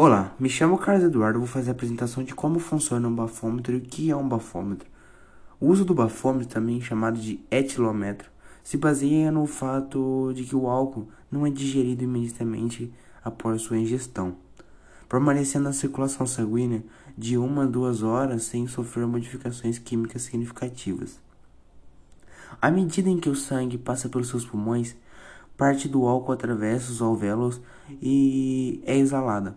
Olá, me chamo Carlos Eduardo, vou fazer a apresentação de como funciona um bafômetro e o que é um bafômetro. O uso do bafômetro, também chamado de etilômetro, se baseia no fato de que o álcool não é digerido imediatamente após sua ingestão, permanecendo na circulação sanguínea de uma a duas horas sem sofrer modificações químicas significativas. À medida em que o sangue passa pelos seus pulmões, parte do álcool atravessa os alvéolos e é exalada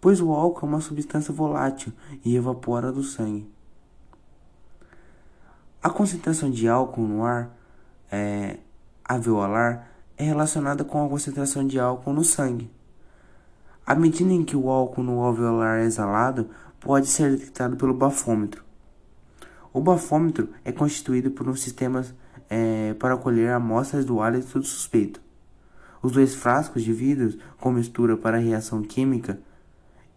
pois o álcool é uma substância volátil e evapora do sangue. A concentração de álcool no ar é, alveolar é relacionada com a concentração de álcool no sangue. À medida em que o álcool no alveolar é exalado, pode ser detectado pelo bafômetro. O bafômetro é constituído por um sistema é, para colher amostras do hálito suspeito. Os dois frascos de vidro com mistura para reação química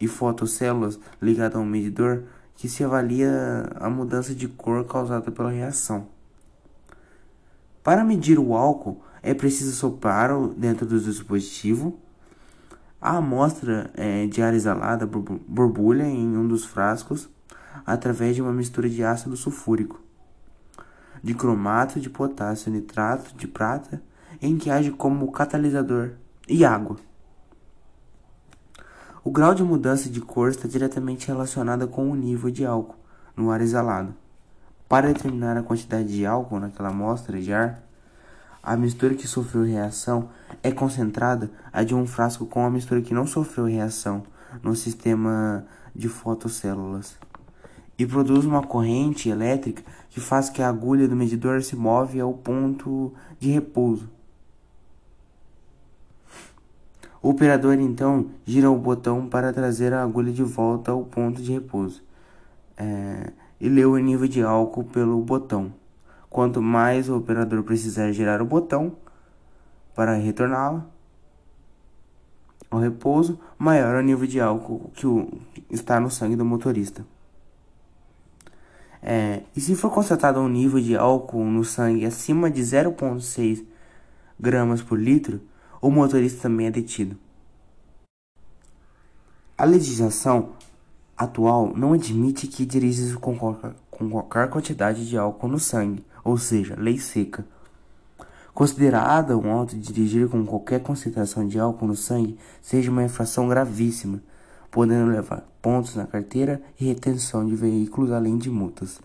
e fotocélulas ligadas a um medidor que se avalia a mudança de cor causada pela reação. Para medir o álcool, é preciso soprar dentro do dispositivo. A amostra é, de ar exalada borbulha em um dos frascos através de uma mistura de ácido sulfúrico, de cromato de potássio, nitrato de prata, em que age como catalisador, e água. O grau de mudança de cor está diretamente relacionado com o nível de álcool no ar exalado. Para determinar a quantidade de álcool naquela amostra de ar, a mistura que sofreu reação é concentrada a de um frasco com a mistura que não sofreu reação no sistema de fotocélulas e produz uma corrente elétrica que faz que a agulha do medidor se move ao ponto de repouso. O operador então gira o botão para trazer a agulha de volta ao ponto de repouso é, e lê o nível de álcool pelo botão. Quanto mais o operador precisar girar o botão para retorná-la ao repouso, maior o nível de álcool que o, está no sangue do motorista. É, e se for constatado um nível de álcool no sangue acima de 0,6 gramas por litro, o motorista também é detido. A legislação atual não admite que dirija com com qualquer quantidade de álcool no sangue, ou seja, lei seca. Considerada um auto dirigir com qualquer concentração de álcool no sangue seja uma infração gravíssima, podendo levar pontos na carteira e retenção de veículos além de multas.